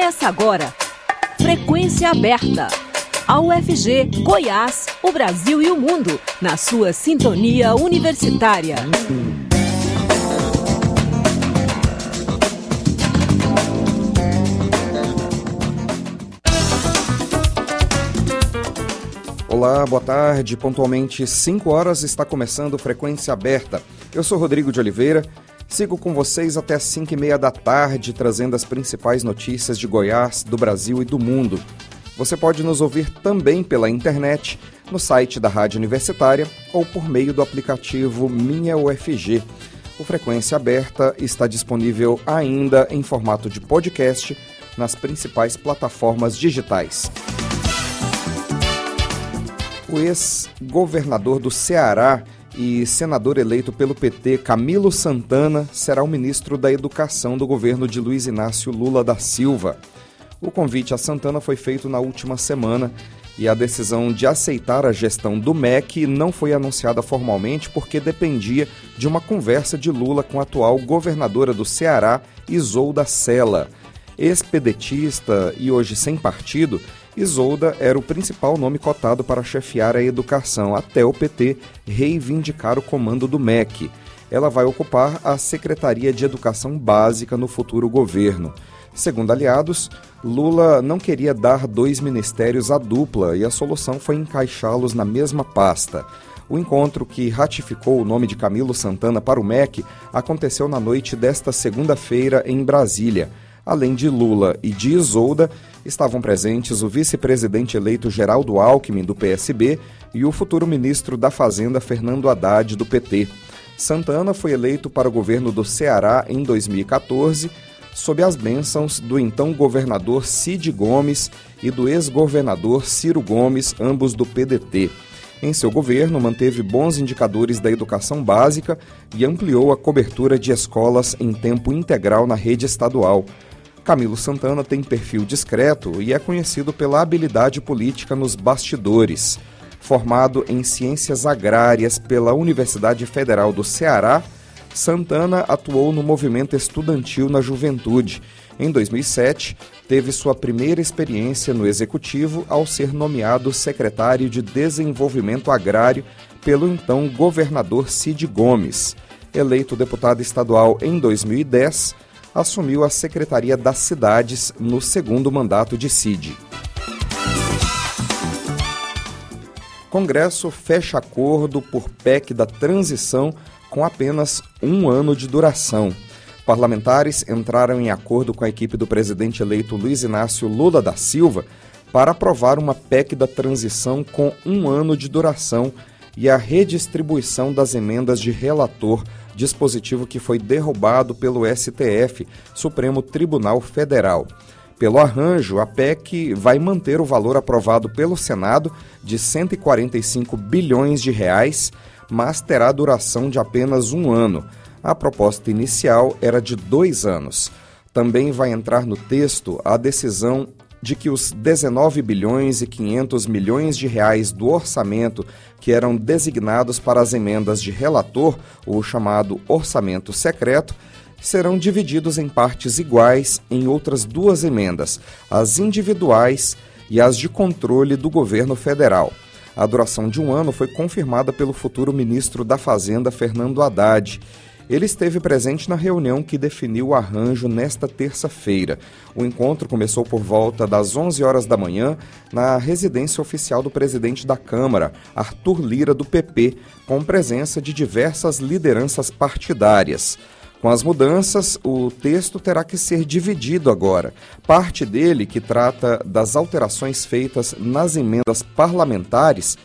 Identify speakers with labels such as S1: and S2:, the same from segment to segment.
S1: Começa agora. Frequência aberta. A UFG, Goiás, o Brasil e o mundo, na sua sintonia universitária.
S2: Olá, boa tarde. Pontualmente 5 horas está começando Frequência Aberta. Eu sou Rodrigo de Oliveira Sigo com vocês até as 5 e meia da tarde, trazendo as principais notícias de Goiás, do Brasil e do mundo. Você pode nos ouvir também pela internet, no site da Rádio Universitária ou por meio do aplicativo Minha UFG. O Frequência Aberta está disponível ainda em formato de podcast nas principais plataformas digitais. O ex-governador do Ceará, e senador eleito pelo PT Camilo Santana será o ministro da Educação do governo de Luiz Inácio Lula da Silva. O convite a Santana foi feito na última semana e a decisão de aceitar a gestão do MEC não foi anunciada formalmente porque dependia de uma conversa de Lula com a atual governadora do Ceará, Isolda Sela. Ex-pedetista e hoje sem partido, Isolda era o principal nome cotado para chefiar a educação, até o PT reivindicar o comando do MEC. Ela vai ocupar a Secretaria de Educação Básica no futuro governo. Segundo aliados, Lula não queria dar dois ministérios à dupla e a solução foi encaixá-los na mesma pasta. O encontro que ratificou o nome de Camilo Santana para o MEC aconteceu na noite desta segunda-feira em Brasília. Além de Lula e de Isolda, estavam presentes o vice-presidente eleito Geraldo Alckmin, do PSB, e o futuro ministro da Fazenda, Fernando Haddad, do PT. Santana foi eleito para o governo do Ceará em 2014, sob as bênçãos do então governador Cid Gomes e do ex-governador Ciro Gomes, ambos do PDT. Em seu governo, manteve bons indicadores da educação básica e ampliou a cobertura de escolas em tempo integral na rede estadual. Camilo Santana tem perfil discreto e é conhecido pela habilidade política nos bastidores. Formado em Ciências Agrárias pela Universidade Federal do Ceará, Santana atuou no movimento estudantil na juventude. Em 2007, teve sua primeira experiência no executivo ao ser nomeado secretário de Desenvolvimento Agrário pelo então governador Cid Gomes. Eleito deputado estadual em 2010, assumiu a Secretaria das Cidades no segundo mandato de Cid. Congresso fecha acordo por PEC da transição com apenas um ano de duração. Parlamentares entraram em acordo com a equipe do presidente eleito Luiz Inácio Lula da Silva para aprovar uma PEC da transição com um ano de duração e a redistribuição das emendas de relator dispositivo que foi derrubado pelo STF, Supremo Tribunal Federal. Pelo arranjo, a PEC vai manter o valor aprovado pelo Senado de 145 bilhões de reais, mas terá duração de apenas um ano. A proposta inicial era de dois anos. Também vai entrar no texto a decisão de que os 19 bilhões e 500 milhões de reais do orçamento que eram designados para as emendas de relator, o chamado orçamento secreto, serão divididos em partes iguais em outras duas emendas, as individuais e as de controle do governo federal. A duração de um ano foi confirmada pelo futuro ministro da Fazenda, Fernando Haddad ele esteve presente na reunião que definiu o arranjo nesta terça-feira. O encontro começou por volta das 11 horas da manhã na residência oficial do presidente da Câmara, Arthur Lira, do PP, com presença de diversas lideranças partidárias. Com as mudanças, o texto terá que ser dividido agora. Parte dele, que trata das alterações feitas nas emendas parlamentares,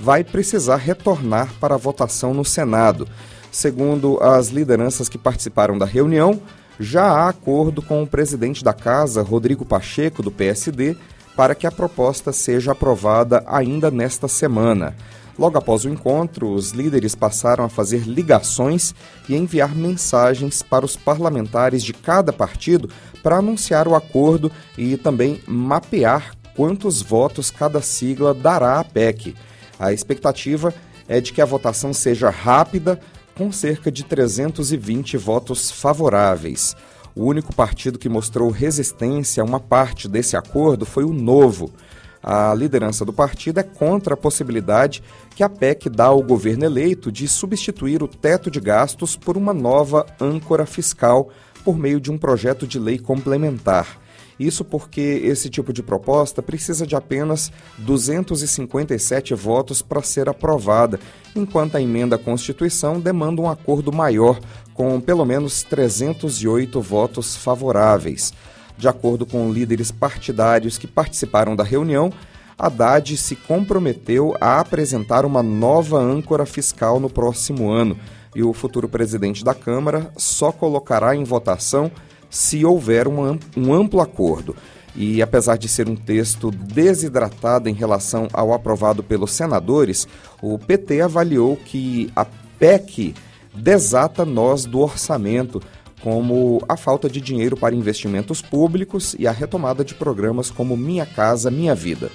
S2: vai precisar retornar para a votação no Senado. Segundo as lideranças que participaram da reunião, já há acordo com o presidente da casa, Rodrigo Pacheco, do PSD, para que a proposta seja aprovada ainda nesta semana. Logo após o encontro, os líderes passaram a fazer ligações e enviar mensagens para os parlamentares de cada partido para anunciar o acordo e também mapear quantos votos cada sigla dará à PEC. A expectativa é de que a votação seja rápida, com cerca de 320 votos favoráveis. O único partido que mostrou resistência a uma parte desse acordo foi o Novo. A liderança do partido é contra a possibilidade que a PEC dá ao governo eleito de substituir o teto de gastos por uma nova âncora fiscal por meio de um projeto de lei complementar. Isso porque esse tipo de proposta precisa de apenas 257 votos para ser aprovada, enquanto a emenda à Constituição demanda um acordo maior, com pelo menos 308 votos favoráveis. De acordo com líderes partidários que participaram da reunião, Haddad se comprometeu a apresentar uma nova âncora fiscal no próximo ano e o futuro presidente da Câmara só colocará em votação se houver um, amplo acordo. E apesar de ser um texto desidratado em relação ao aprovado pelos senadores, o PT avaliou que a PEC desata nós do orçamento, como a falta de dinheiro para investimentos públicos e a retomada de programas como Minha Casa Minha Vida.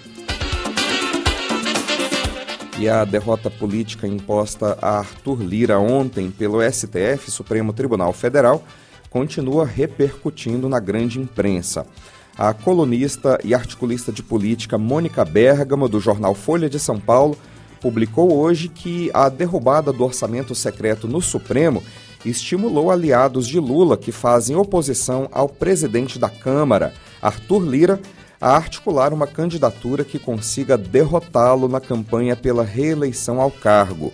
S2: E a derrota política imposta a Arthur Lira ontem pelo STF, Supremo Tribunal Federal, continua repercutindo na grande imprensa. A colunista e articulista de política Mônica Bergamo, do jornal Folha de São Paulo, publicou hoje que a derrubada do orçamento secreto no Supremo estimulou aliados de Lula que fazem oposição ao presidente da Câmara, Arthur Lira, a articular uma candidatura que consiga derrotá-lo na campanha pela reeleição ao cargo.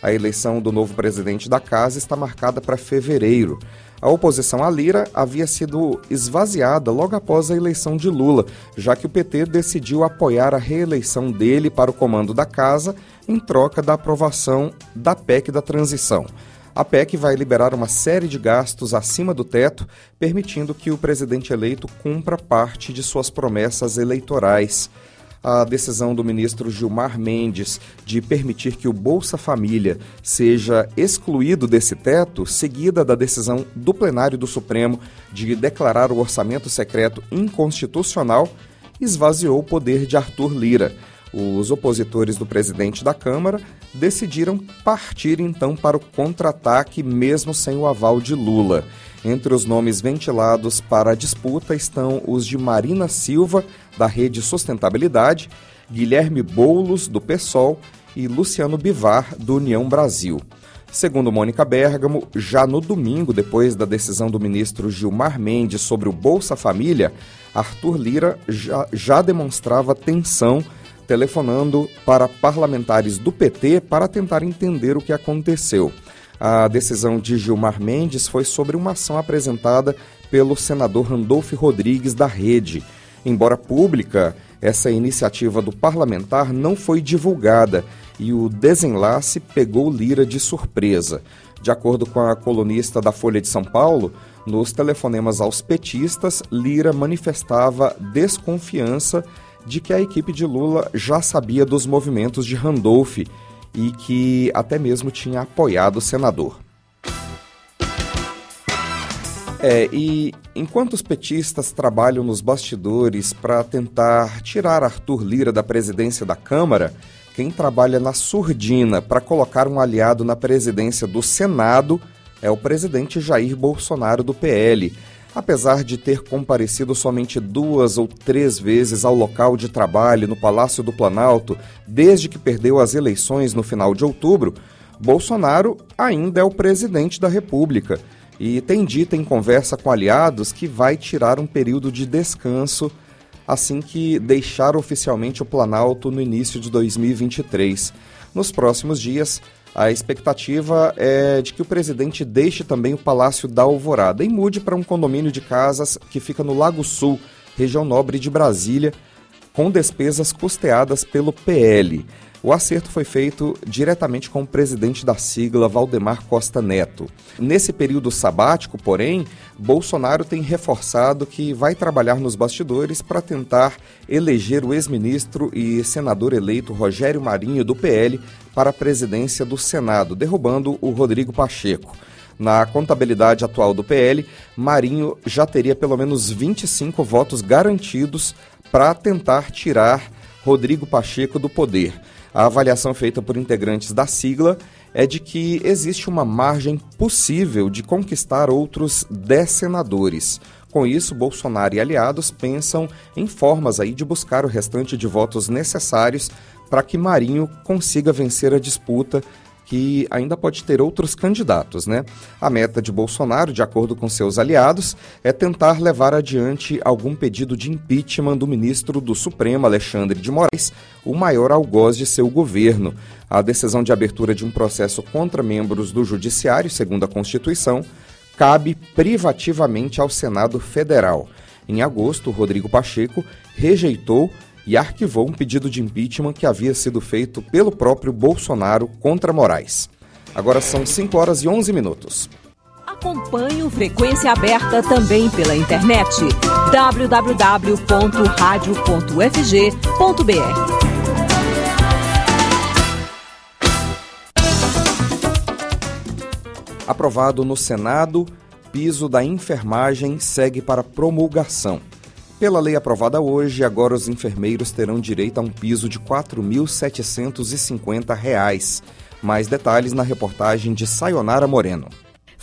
S2: A eleição do novo presidente da casa está marcada para fevereiro. A oposição à Lira havia sido esvaziada logo após a eleição de Lula, já que o PT decidiu apoiar a reeleição dele para o comando da casa em troca da aprovação da PEC da transição. A PEC vai liberar uma série de gastos acima do teto, permitindo que o presidente eleito cumpra parte de suas promessas eleitorais a decisão do ministro Gilmar Mendes de permitir que o Bolsa Família seja excluído desse teto, seguida da decisão do plenário do Supremo de declarar o orçamento secreto inconstitucional, esvaziou o poder de Arthur Lira. Os opositores do presidente da Câmara decidiram partir então para o contra-ataque, mesmo sem o aval de Lula. Entre os nomes ventilados para a disputa estão os de Marina Silva, da Rede Sustentabilidade, Guilherme Boulos, do PSOL, e Luciano Bivar, do União Brasil. Segundo Mônica Bergamo, já no domingo, depois da decisão do ministro Gilmar Mendes sobre o Bolsa Família, Arthur Lira já, já demonstrava tensão, telefonando para parlamentares do PT para tentar entender o que aconteceu. A decisão de Gilmar Mendes foi sobre uma ação apresentada pelo senador Randolfo Rodrigues da Rede. Embora pública, essa iniciativa do parlamentar não foi divulgada e o desenlace pegou Lira de surpresa. De acordo com a colunista da Folha de São Paulo, nos telefonemas aos petistas, Lira manifestava desconfiança de que a equipe de Lula já sabia dos movimentos de Randolph e que até mesmo tinha apoiado o senador. É, e enquanto os petistas trabalham nos bastidores para tentar tirar Arthur Lira da presidência da Câmara, quem trabalha na surdina para colocar um aliado na presidência do Senado é o presidente Jair Bolsonaro do PL. Apesar de ter comparecido somente duas ou três vezes ao local de trabalho no Palácio do Planalto desde que perdeu as eleições no final de outubro, Bolsonaro ainda é o presidente da República e tem dito em conversa com aliados que vai tirar um período de descanso assim que deixar oficialmente o Planalto no início de 2023. Nos próximos dias, a expectativa é de que o presidente deixe também o Palácio da Alvorada e mude para um condomínio de casas que fica no Lago Sul, região nobre de Brasília, com despesas custeadas pelo PL. O acerto foi feito diretamente com o presidente da sigla, Valdemar Costa Neto. Nesse período sabático, porém, Bolsonaro tem reforçado que vai trabalhar nos bastidores para tentar eleger o ex-ministro e senador eleito Rogério Marinho, do PL, para a presidência do Senado, derrubando o Rodrigo Pacheco. Na contabilidade atual do PL, Marinho já teria pelo menos 25 votos garantidos para tentar tirar Rodrigo Pacheco do poder. A avaliação feita por integrantes da sigla é de que existe uma margem possível de conquistar outros 10 senadores. Com isso, Bolsonaro e aliados pensam em formas aí de buscar o restante de votos necessários para que Marinho consiga vencer a disputa que ainda pode ter outros candidatos, né? A meta de Bolsonaro, de acordo com seus aliados, é tentar levar adiante algum pedido de impeachment do ministro do Supremo, Alexandre de Moraes, o maior algoz de seu governo. A decisão de abertura de um processo contra membros do Judiciário, segundo a Constituição, cabe privativamente ao Senado Federal. Em agosto, Rodrigo Pacheco rejeitou e arquivou um pedido de impeachment que havia sido feito pelo próprio Bolsonaro contra Moraes. Agora são 5 horas e 11 minutos.
S1: Acompanhe o Frequência Aberta também pela internet www.radio.fg.br.
S2: Aprovado no Senado, piso da enfermagem segue para promulgação. Pela lei aprovada hoje, agora os enfermeiros terão direito a um piso de R$ 4.750. Mais detalhes na reportagem de Sayonara Moreno.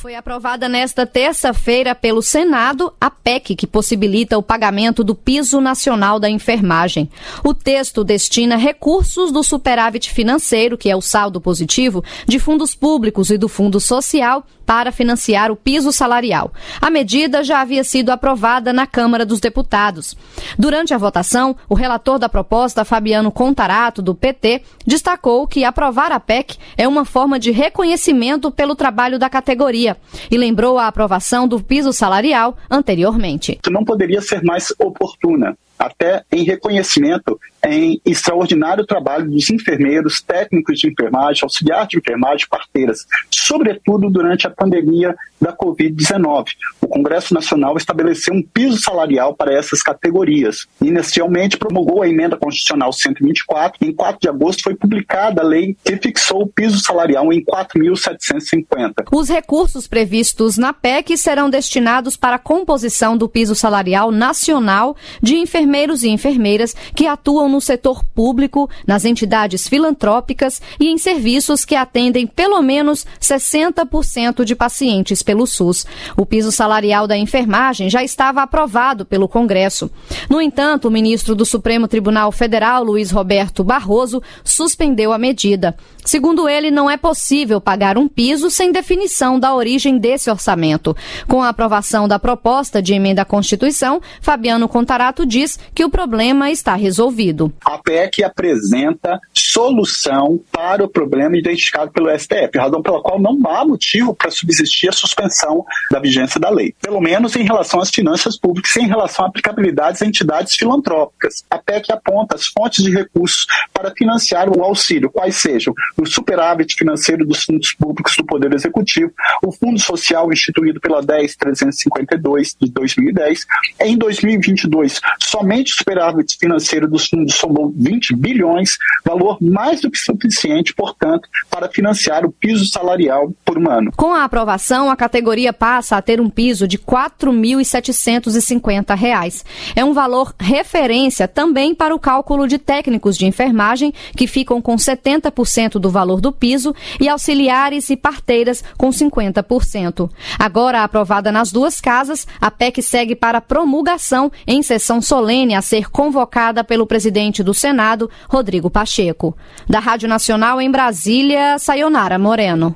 S3: Foi aprovada nesta terça-feira pelo Senado a PEC que possibilita o pagamento do piso nacional da enfermagem. O texto destina recursos do superávit financeiro, que é o saldo positivo, de fundos públicos e do Fundo Social para financiar o piso salarial. A medida já havia sido aprovada na Câmara dos Deputados. Durante a votação, o relator da proposta, Fabiano Contarato, do PT, destacou que aprovar a PEC é uma forma de reconhecimento pelo trabalho da categoria e lembrou a aprovação do piso salarial anteriormente.
S4: Não poderia ser mais oportuna até em reconhecimento em extraordinário trabalho dos enfermeiros, técnicos de enfermagem, auxiliar de enfermagem, parteiras, sobretudo durante a pandemia da Covid-19. O Congresso Nacional estabeleceu um piso salarial para essas categorias. Inicialmente promulgou a emenda constitucional 124. Em 4 de agosto foi publicada a lei que fixou o piso salarial em 4.750.
S3: Os recursos previstos na PEC serão destinados para a composição do piso salarial nacional de enfermeiros e enfermeiras que atuam no setor público, nas entidades filantrópicas e em serviços que atendem pelo menos 60% de pacientes pelo SUS. O piso salarial da enfermagem já estava aprovado pelo Congresso. No entanto, o ministro do Supremo Tribunal Federal, Luiz Roberto Barroso, suspendeu a medida. Segundo ele, não é possível pagar um piso sem definição da origem desse orçamento. Com a aprovação da proposta de emenda à Constituição, Fabiano Contarato diz que o problema está resolvido.
S4: A PEC apresenta solução para o problema identificado pelo STF, razão pela qual não há motivo para subsistir a suspensão da vigência da lei, pelo menos em relação às finanças públicas e em relação à aplicabilidade às entidades filantrópicas. A PEC aponta as fontes de recursos para financiar o auxílio, quais sejam o superávit financeiro dos fundos públicos do Poder Executivo, o Fundo Social instituído pela 10352 de 2010. Em 2022, somente o superávit financeiro dos fundos somou 20 bilhões, valor mais do que suficiente, portanto, para financiar o piso salarial por ano.
S3: Com a aprovação, a categoria passa a ter um piso de R$ 4.750. É um valor referência também para o cálculo de técnicos de enfermagem, que ficam com 70% do valor do piso, e auxiliares e parteiras com 50%. Agora aprovada nas duas casas, a PEC segue para promulgação em sessão solene a ser convocada pelo presidente do Senado, Rodrigo Pacheco. Da Rádio Nacional em Brasília, Sayonara Moreno.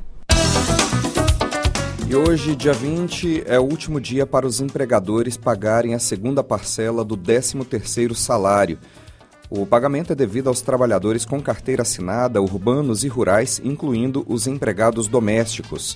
S2: E hoje, dia 20, é o último dia para os empregadores pagarem a segunda parcela do 13º salário. O pagamento é devido aos trabalhadores com carteira assinada, urbanos e rurais, incluindo os empregados domésticos.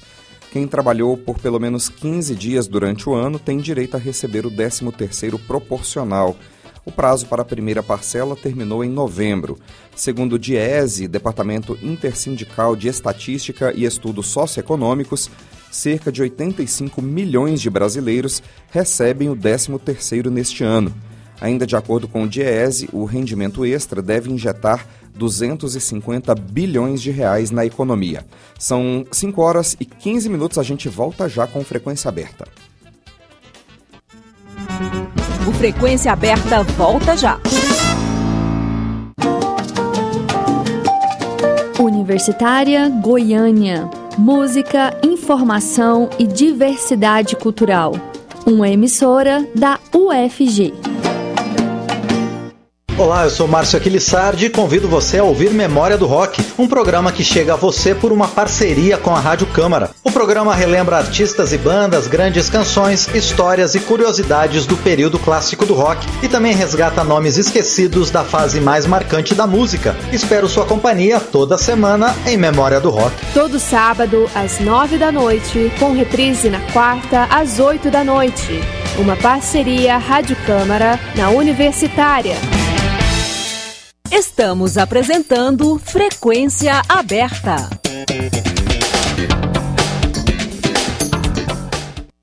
S2: Quem trabalhou por pelo menos 15 dias durante o ano tem direito a receber o 13º proporcional. O prazo para a primeira parcela terminou em novembro. Segundo o DIESE, Departamento Intersindical de Estatística e Estudos Socioeconômicos, cerca de 85 milhões de brasileiros recebem o 13º neste ano. Ainda de acordo com o DIESE, o rendimento extra deve injetar 250 bilhões de reais na economia. São 5 horas e 15 minutos, a gente volta já com frequência aberta.
S1: O Frequência Aberta volta já.
S5: Universitária Goiânia. Música, informação e diversidade cultural. Uma emissora da UFG.
S6: Olá, eu sou Márcio Aquilissardi e convido você a ouvir Memória do Rock, um programa que chega a você por uma parceria com a Rádio Câmara. O programa relembra artistas e bandas, grandes canções, histórias e curiosidades do período clássico do rock e também resgata nomes esquecidos da fase mais marcante da música. Espero sua companhia toda semana em Memória do Rock.
S7: Todo sábado às nove da noite, com reprise na quarta às oito da noite. Uma parceria Rádio Câmara na Universitária.
S1: Estamos apresentando Frequência Aberta.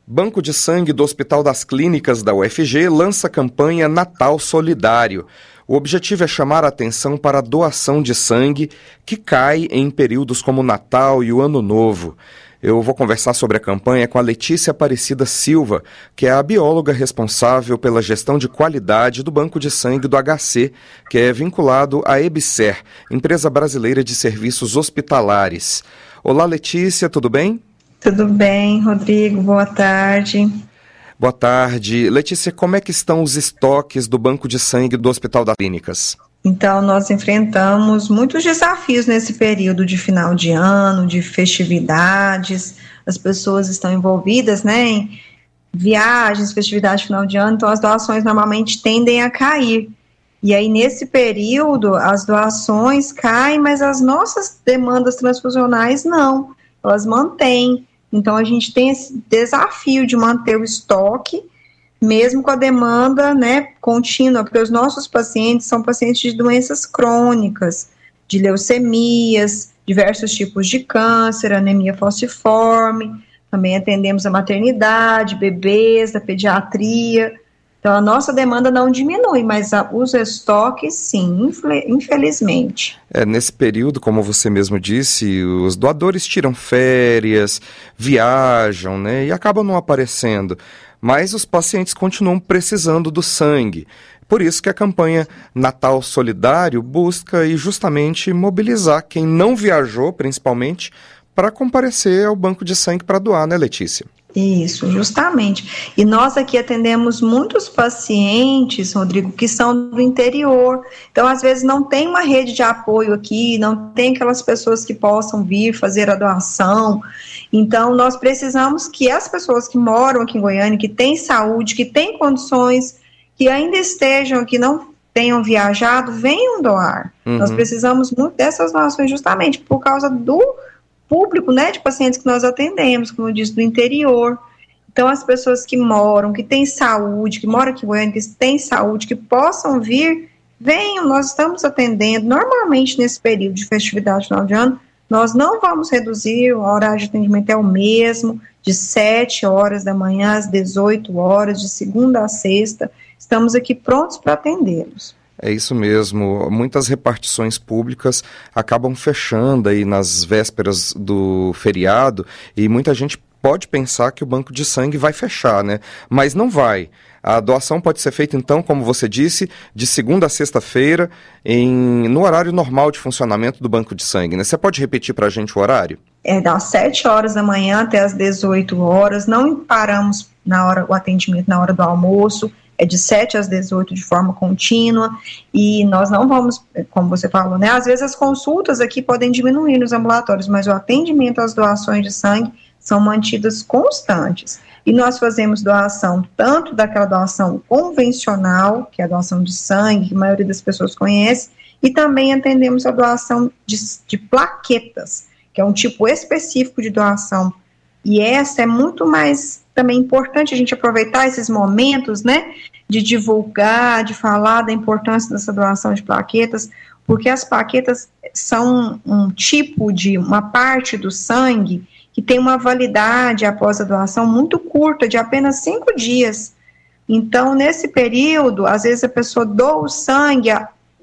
S2: Banco de Sangue do Hospital das Clínicas da UFG lança campanha Natal Solidário. O objetivo é chamar a atenção para a doação de sangue que cai em períodos como Natal e o Ano Novo. Eu vou conversar sobre a campanha com a Letícia Aparecida Silva, que é a bióloga responsável pela gestão de qualidade do Banco de Sangue do HC, que é vinculado à EBSER, Empresa Brasileira de Serviços Hospitalares. Olá, Letícia, tudo bem?
S8: Tudo bem, Rodrigo, boa tarde.
S2: Boa tarde. Letícia, como é que estão os estoques do Banco de Sangue do Hospital das Clínicas?
S8: Então, nós enfrentamos muitos desafios nesse período de final de ano, de festividades. As pessoas estão envolvidas né, em viagens, festividades de final de ano, então as doações normalmente tendem a cair. E aí, nesse período, as doações caem, mas as nossas demandas transfusionais não, elas mantêm. Então, a gente tem esse desafio de manter o estoque mesmo com a demanda né, contínua, porque os nossos pacientes são pacientes de doenças crônicas, de leucemias, diversos tipos de câncer, anemia falciforme, também atendemos a maternidade, bebês, a pediatria. Então, a nossa demanda não diminui, mas a, os estoques, sim, infelizmente.
S2: É, nesse período, como você mesmo disse, os doadores tiram férias, viajam, né, e acabam não aparecendo mas os pacientes continuam precisando do sangue. Por isso que a campanha Natal Solidário busca e justamente mobilizar quem não viajou, principalmente, para comparecer ao banco de sangue para doar, né, Letícia?
S8: Isso, justamente. E nós aqui atendemos muitos pacientes, Rodrigo, que são do interior. Então, às vezes, não tem uma rede de apoio aqui, não tem aquelas pessoas que possam vir fazer a doação. Então, nós precisamos que as pessoas que moram aqui em Goiânia, que têm saúde, que têm condições, que ainda estejam, que não tenham viajado, venham doar. Uhum. Nós precisamos muito dessas doações justamente por causa do público, né, de pacientes que nós atendemos, como eu disse, do interior. Então, as pessoas que moram, que têm saúde, que moram aqui em Goiânia, que têm saúde, que possam vir, venham, nós estamos atendendo. Normalmente, nesse período de festividade de final de ano, nós não vamos reduzir, o horário de atendimento é o mesmo, de 7 horas da manhã às 18 horas, de segunda a sexta. Estamos aqui prontos para atendê-los.
S2: É isso mesmo. Muitas repartições públicas acabam fechando aí nas vésperas do feriado e muita gente pode pensar que o banco de sangue vai fechar, né? Mas não vai. A doação pode ser feita, então, como você disse, de segunda a sexta-feira, no horário normal de funcionamento do banco de sangue. Né? Você pode repetir para a gente o horário?
S8: É das 7 horas da manhã até as 18 horas. Não paramos na hora o atendimento na hora do almoço é de 7 às 18 de forma contínua, e nós não vamos, como você falou, né? Às vezes as consultas aqui podem diminuir nos ambulatórios, mas o atendimento às doações de sangue são mantidas constantes. E nós fazemos doação tanto daquela doação convencional, que é a doação de sangue, que a maioria das pessoas conhece, e também atendemos a doação de, de plaquetas, que é um tipo específico de doação. E essa é muito mais também importante a gente aproveitar esses momentos, né, de divulgar, de falar da importância dessa doação de plaquetas, porque as plaquetas são um tipo de, uma parte do sangue que tem uma validade após a doação muito curta, de apenas cinco dias. Então, nesse período, às vezes a pessoa doa o sangue,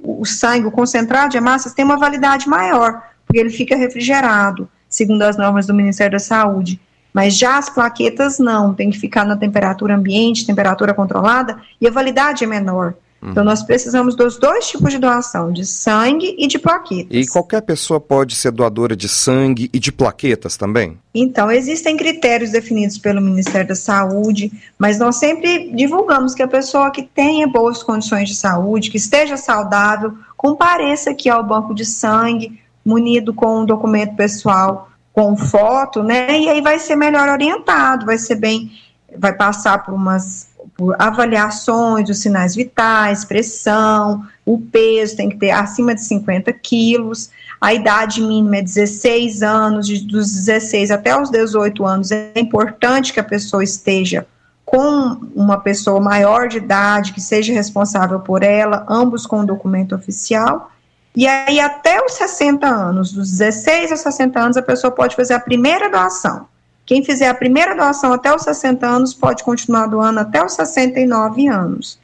S8: o sangue, o concentrado de hemácias tem uma validade maior, porque ele fica refrigerado, segundo as normas do Ministério da Saúde. Mas já as plaquetas não, tem que ficar na temperatura ambiente, temperatura controlada, e a validade é menor. Uhum. Então, nós precisamos dos dois tipos de doação, de sangue e de plaquetas.
S2: E qualquer pessoa pode ser doadora de sangue e de plaquetas também?
S8: Então, existem critérios definidos pelo Ministério da Saúde, mas nós sempre divulgamos que a pessoa que tenha boas condições de saúde, que esteja saudável, compareça aqui ao banco de sangue, munido com um documento pessoal com foto, né? E aí vai ser melhor orientado, vai ser bem, vai passar por umas por avaliações dos sinais vitais, pressão, o peso tem que ter acima de 50 quilos, a idade mínima é 16 anos, de, dos 16 até os 18 anos é importante que a pessoa esteja com uma pessoa maior de idade que seja responsável por ela, ambos com um documento oficial. E aí, até os 60 anos, dos 16 aos 60 anos, a pessoa pode fazer a primeira doação. Quem fizer a primeira doação até os 60 anos pode continuar doando até os 69 anos.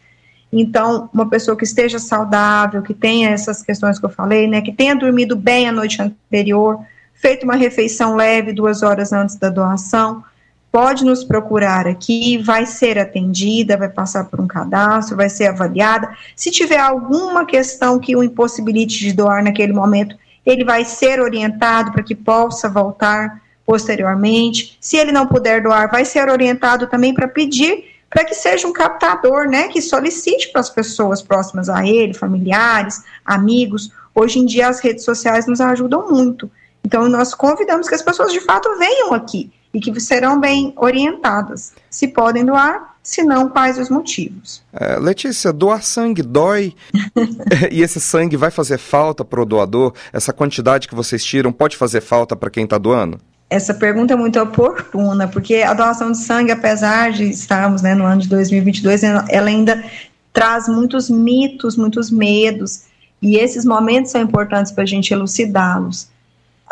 S8: Então, uma pessoa que esteja saudável, que tenha essas questões que eu falei, né, que tenha dormido bem a noite anterior, feito uma refeição leve duas horas antes da doação, pode nos procurar aqui, vai ser atendida, vai passar por um cadastro, vai ser avaliada. Se tiver alguma questão que o impossibilite de doar naquele momento, ele vai ser orientado para que possa voltar posteriormente. Se ele não puder doar, vai ser orientado também para pedir para que seja um captador, né, que solicite para as pessoas próximas a ele, familiares, amigos. Hoje em dia as redes sociais nos ajudam muito. Então nós convidamos que as pessoas de fato venham aqui e que serão bem orientadas. Se podem doar, se não, quais os motivos.
S2: É, Letícia, doar sangue dói e esse sangue vai fazer falta para o doador? Essa quantidade que vocês tiram pode fazer falta para quem está doando?
S8: Essa pergunta é muito oportuna, porque a doação de sangue, apesar de estarmos né, no ano de 2022, ela ainda traz muitos mitos, muitos medos, e esses momentos são importantes para a gente elucidá-los.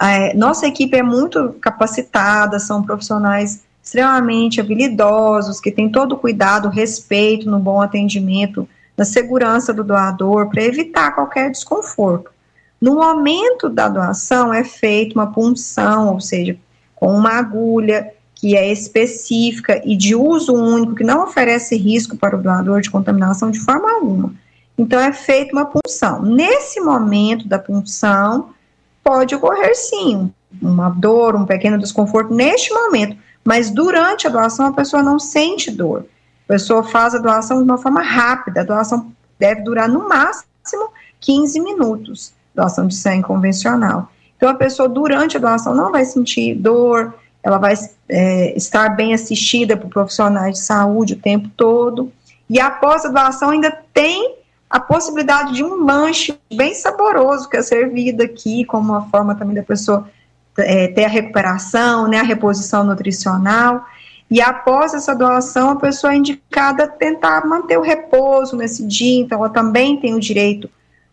S8: É, nossa equipe é muito capacitada, são profissionais extremamente habilidosos, que têm todo o cuidado, respeito no bom atendimento, na segurança do doador, para evitar qualquer desconforto. No momento da doação é feita uma punção, ou seja, com uma agulha que é específica e de uso único, que não oferece risco para o doador de contaminação de forma alguma. Então é feita uma punção. Nesse momento da punção, pode ocorrer sim uma dor, um pequeno desconforto neste momento, mas durante a doação a pessoa não sente dor. A pessoa faz a doação de uma forma rápida, a doação deve durar no máximo 15 minutos, doação de sangue convencional. Então a pessoa durante a doação não vai sentir dor, ela vai é, estar bem assistida por profissionais de saúde o tempo todo. E após a doação ainda tem a possibilidade de um lanche bem saboroso que é servido aqui, como uma forma também da pessoa é, ter a recuperação, né, a reposição nutricional. E após essa doação, a pessoa é indicada tentar manter o repouso nesse dia, então ela também tem o direito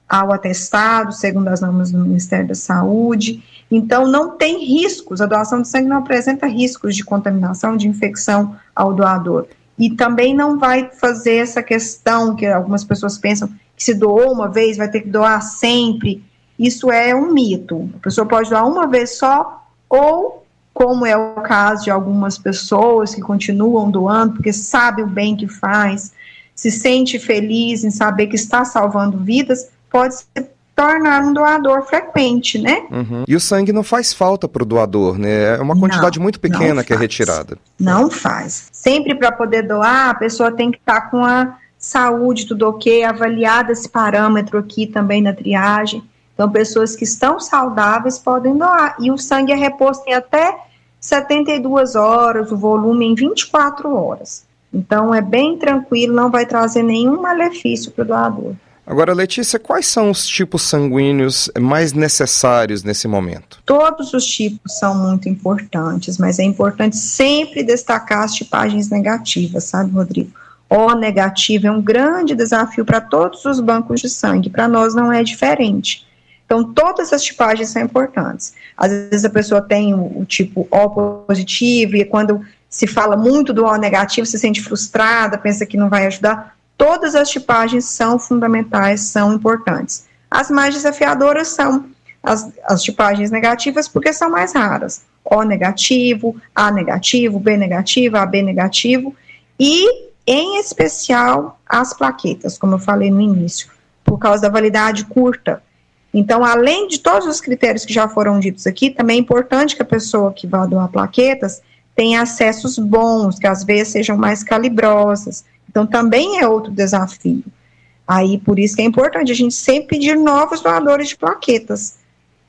S8: ao atestado, segundo as normas do Ministério da Saúde. Então, não tem riscos, a doação de sangue não apresenta riscos de contaminação, de infecção ao doador e também não vai fazer essa questão que algumas pessoas pensam que se doou uma vez vai ter que doar sempre. Isso é um mito. A pessoa pode doar uma vez só ou como é o caso de algumas pessoas que continuam doando porque sabe o bem que faz, se sente feliz em saber que está salvando vidas, pode ser tornar um doador frequente, né?
S2: Uhum. E o sangue não faz falta para o doador, né? É uma quantidade não, muito pequena que é retirada.
S8: Não faz. Sempre para poder doar, a pessoa tem que estar tá com a saúde, tudo ok, avaliado esse parâmetro aqui também na triagem. Então, pessoas que estão saudáveis podem doar. E o sangue é reposto em até 72 horas, o volume em 24 horas. Então, é bem tranquilo, não vai trazer nenhum malefício para o doador.
S2: Agora, Letícia, quais são os tipos sanguíneos mais necessários nesse momento?
S8: Todos os tipos são muito importantes, mas é importante sempre destacar as tipagens negativas, sabe, Rodrigo? O negativo é um grande desafio para todos os bancos de sangue, para nós não é diferente. Então, todas as tipagens são importantes. Às vezes a pessoa tem o, o tipo O positivo, e quando se fala muito do O negativo, se sente frustrada, pensa que não vai ajudar Todas as tipagens são fundamentais, são importantes. As mais desafiadoras são as, as tipagens negativas, porque são mais raras. O negativo, A negativo, B negativo, AB negativo. E em especial as plaquetas, como eu falei no início, por causa da validade curta. Então, além de todos os critérios que já foram ditos aqui, também é importante que a pessoa que vai doar plaquetas tenha acessos bons, que às vezes sejam mais calibrosas. Então, também é outro desafio. Aí, por isso que é importante a gente sempre pedir novos doadores de plaquetas.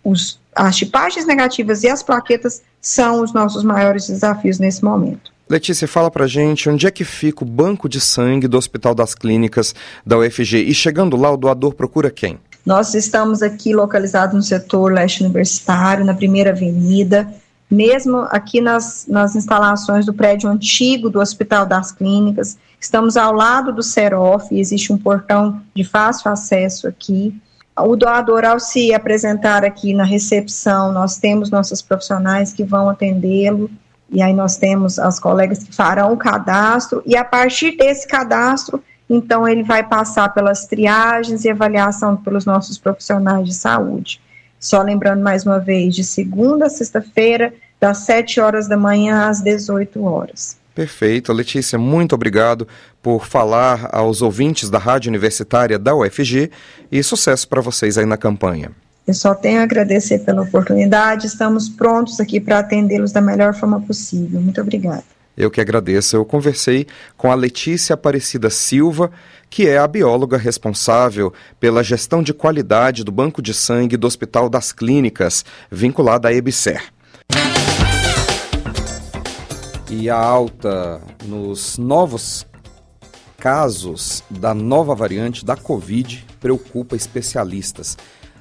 S8: Os, as tipagens negativas e as plaquetas são os nossos maiores desafios nesse momento.
S2: Letícia, fala pra gente onde é que fica o banco de sangue do Hospital das Clínicas da UFG e chegando lá o doador procura quem?
S8: Nós estamos aqui localizados no setor leste universitário, na primeira avenida, mesmo aqui nas, nas instalações do prédio antigo do Hospital das Clínicas. Estamos ao lado do Serof, existe um portão de fácil acesso aqui. O doador, ao se apresentar aqui na recepção, nós temos nossos profissionais que vão atendê-lo e aí nós temos as colegas que farão o cadastro, e a partir desse cadastro, então ele vai passar pelas triagens e avaliação pelos nossos profissionais de saúde. Só lembrando mais uma vez, de segunda a sexta-feira, das 7 horas da manhã às 18 horas.
S2: Perfeito. Letícia, muito obrigado por falar aos ouvintes da Rádio Universitária da UFG e sucesso para vocês aí na campanha.
S8: Eu só tenho a agradecer pela oportunidade. Estamos prontos aqui para atendê-los da melhor forma possível. Muito obrigada.
S2: Eu que agradeço. Eu conversei com a Letícia Aparecida Silva, que é a bióloga responsável pela gestão de qualidade do Banco de Sangue do Hospital das Clínicas, vinculada à EBSER. E a alta nos novos casos da nova variante da Covid preocupa especialistas.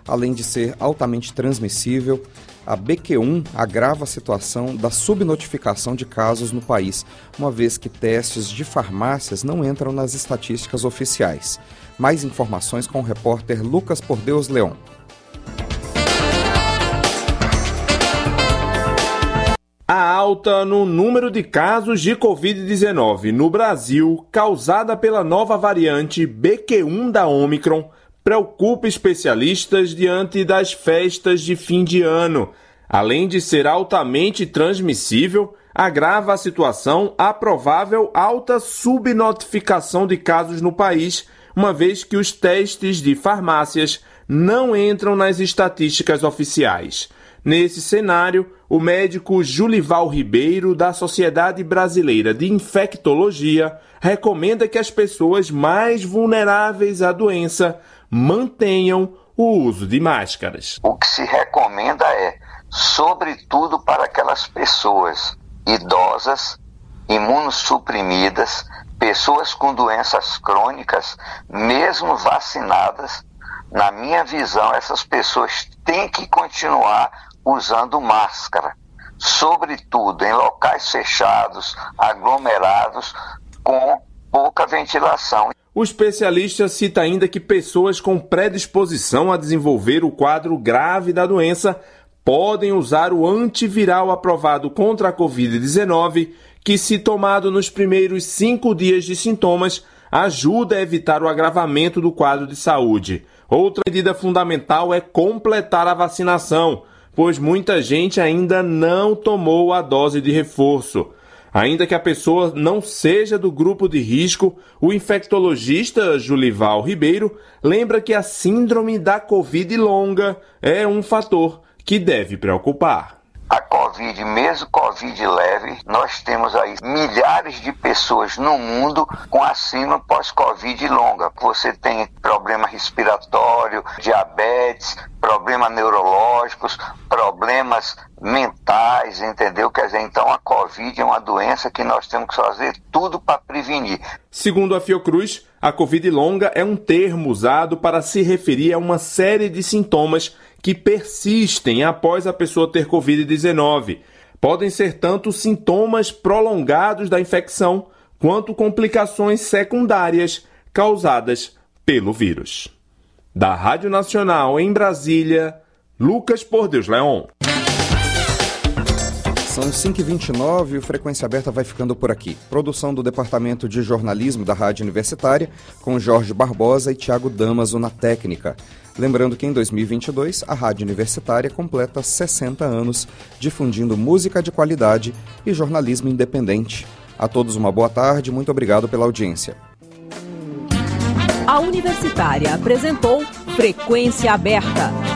S2: Além de ser altamente transmissível, a BQ1 agrava a situação da subnotificação de casos no país, uma vez que testes de farmácias não entram nas estatísticas oficiais. Mais informações com o repórter Lucas Por Deus Leão.
S9: A alta no número de casos de Covid-19 no Brasil, causada pela nova variante BQ1 da Omicron, preocupa especialistas diante das festas de fim de ano. Além de ser altamente transmissível, agrava a situação a provável alta subnotificação de casos no país, uma vez que os testes de farmácias não entram nas estatísticas oficiais. Nesse cenário, o médico Julival Ribeiro, da Sociedade Brasileira de Infectologia, recomenda que as pessoas mais vulneráveis à doença mantenham o uso de máscaras.
S10: O que se recomenda é, sobretudo para aquelas pessoas idosas, imunossuprimidas, pessoas com doenças crônicas, mesmo vacinadas, na minha visão, essas pessoas têm que continuar usando máscara, sobretudo em locais fechados, aglomerados, com pouca ventilação.
S9: O especialista cita ainda que pessoas com predisposição a desenvolver o quadro grave da doença podem usar o antiviral aprovado contra a Covid-19, que, se tomado nos primeiros cinco dias de sintomas, ajuda a evitar o agravamento do quadro de saúde. Outra medida fundamental é completar a vacinação, pois muita gente ainda não tomou a dose de reforço. Ainda que a pessoa não seja do grupo de risco, o infectologista Julival Ribeiro lembra que a síndrome da Covid longa é um fator que deve preocupar.
S10: A Covid, mesmo Covid leve, nós temos aí milhares de pessoas no mundo com a síndrome pós-Covid longa. Você tem problema respiratório, diabetes, problemas neurológicos, problemas mentais, entendeu? Quer dizer, então a Covid é uma doença que nós temos que fazer tudo para prevenir.
S9: Segundo a Fiocruz, a Covid longa é um termo usado para se referir a uma série de sintomas que persistem após a pessoa ter Covid-19. Podem ser tanto sintomas prolongados da infecção quanto complicações secundárias causadas pelo vírus. Da Rádio Nacional em Brasília, Lucas Por Deus Leon.
S2: São 5h29 e o Frequência Aberta vai ficando por aqui. Produção do Departamento de Jornalismo da Rádio Universitária, com Jorge Barbosa e Tiago Damaso na técnica. Lembrando que em 2022 a Rádio Universitária completa 60 anos difundindo música de qualidade e jornalismo independente. A todos uma boa tarde, muito obrigado pela audiência.
S1: A Universitária apresentou Frequência Aberta.